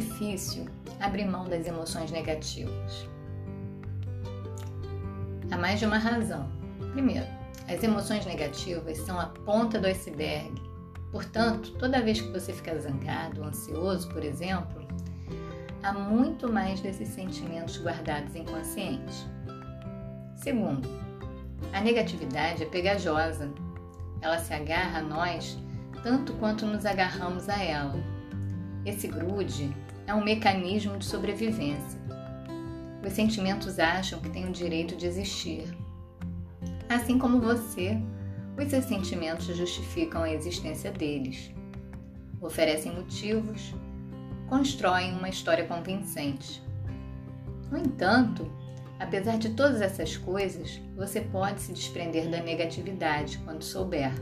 difícil abrir mão das emoções negativas? Há mais de uma razão. Primeiro, as emoções negativas são a ponta do iceberg. Portanto, toda vez que você fica zangado ansioso, por exemplo, há muito mais desses sentimentos guardados inconsciente. Segundo, a negatividade é pegajosa. Ela se agarra a nós tanto quanto nos agarramos a ela. Esse grude é um mecanismo de sobrevivência. Os sentimentos acham que têm o direito de existir. Assim como você, os seus sentimentos justificam a existência deles. Oferecem motivos, constroem uma história convincente. No entanto, apesar de todas essas coisas, você pode se desprender da negatividade quando souber.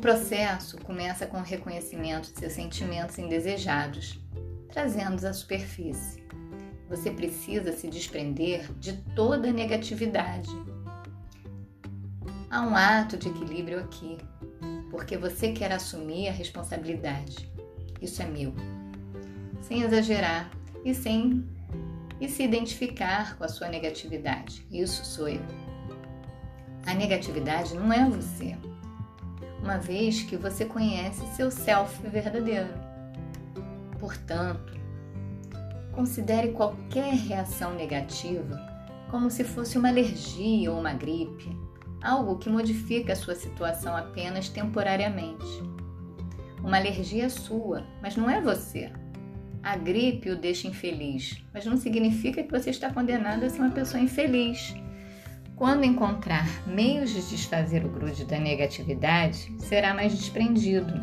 Processo começa com o reconhecimento de seus sentimentos indesejados, trazendo-os à superfície. Você precisa se desprender de toda negatividade. Há um ato de equilíbrio aqui, porque você quer assumir a responsabilidade. Isso é meu. Sem exagerar e sem e se identificar com a sua negatividade. Isso sou eu. A negatividade não é você, uma vez que você conhece seu self verdadeiro. Portanto, considere qualquer reação negativa como se fosse uma alergia ou uma gripe, algo que modifica a sua situação apenas temporariamente. Uma alergia é sua, mas não é você. A gripe o deixa infeliz, mas não significa que você está condenado a ser uma pessoa infeliz. Quando encontrar meios de desfazer o grude da negatividade, será mais desprendido.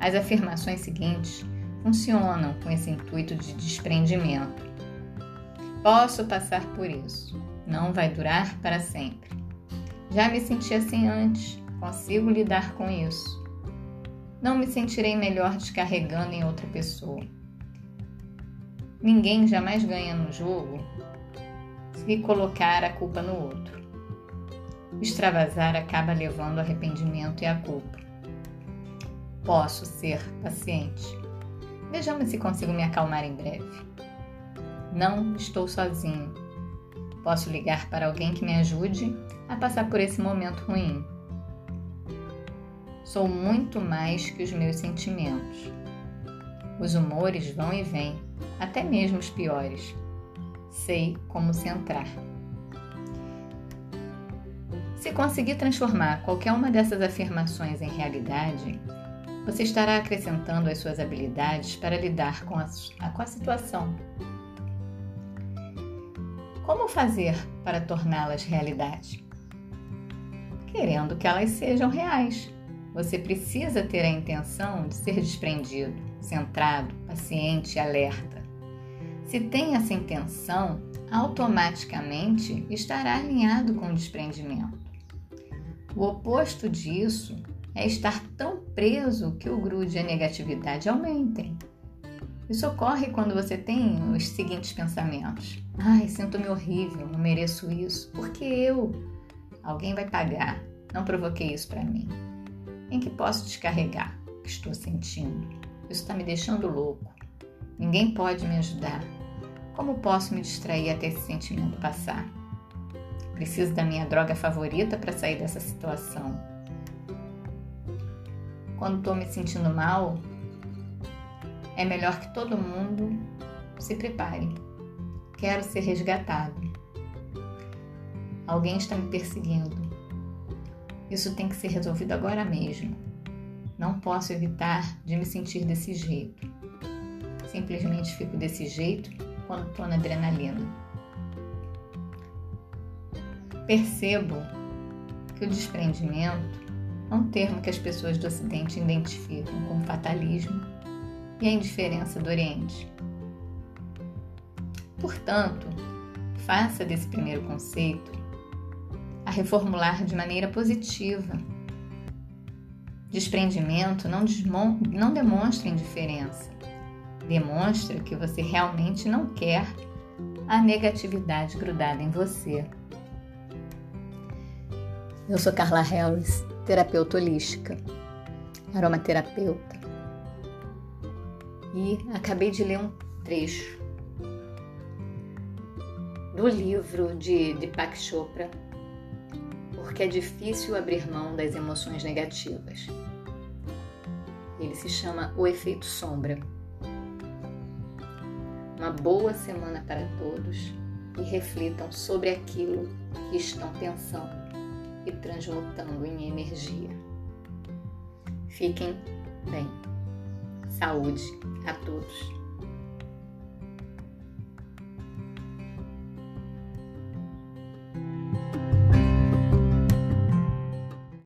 As afirmações seguintes funcionam com esse intuito de desprendimento. Posso passar por isso. Não vai durar para sempre. Já me senti assim antes. Consigo lidar com isso. Não me sentirei melhor descarregando em outra pessoa. Ninguém jamais ganha no jogo se colocar a culpa no outro. Extravasar acaba levando arrependimento e à culpa. Posso ser paciente. Vejamos se consigo me acalmar em breve. Não estou sozinho. Posso ligar para alguém que me ajude a passar por esse momento ruim. Sou muito mais que os meus sentimentos. Os humores vão e vêm, até mesmo os piores. Sei como centrar. Se conseguir transformar qualquer uma dessas afirmações em realidade, você estará acrescentando as suas habilidades para lidar com a, com a situação. Como fazer para torná-las realidade? Querendo que elas sejam reais. Você precisa ter a intenção de ser desprendido, centrado, paciente e alerta. Se tem essa intenção, automaticamente estará alinhado com o desprendimento. O oposto disso é estar tão preso que o grude e a negatividade aumentem. Isso ocorre quando você tem os seguintes pensamentos: Ai, sinto-me horrível, não mereço isso. Porque eu? Alguém vai pagar. Não provoquei isso para mim. Em que posso descarregar o que estou sentindo? Isso está me deixando louco. Ninguém pode me ajudar. Como posso me distrair até esse sentimento passar? Preciso da minha droga favorita para sair dessa situação. Quando estou me sentindo mal, é melhor que todo mundo se prepare. Quero ser resgatado. Alguém está me perseguindo. Isso tem que ser resolvido agora mesmo. Não posso evitar de me sentir desse jeito. Simplesmente fico desse jeito quando estou na adrenalina. Percebo que o desprendimento é um termo que as pessoas do Ocidente identificam com fatalismo e a indiferença do Oriente. Portanto, faça desse primeiro conceito a reformular de maneira positiva. Desprendimento não, não demonstra indiferença, demonstra que você realmente não quer a negatividade grudada em você. Eu sou Carla Harris, terapeuta holística, aromaterapeuta. E acabei de ler um trecho do livro de Deepak Chopra, Porque é difícil abrir mão das emoções negativas. Ele se chama O Efeito Sombra. Uma boa semana para todos e reflitam sobre aquilo que estão pensando e transmutando em energia. Fiquem bem. Saúde a todos.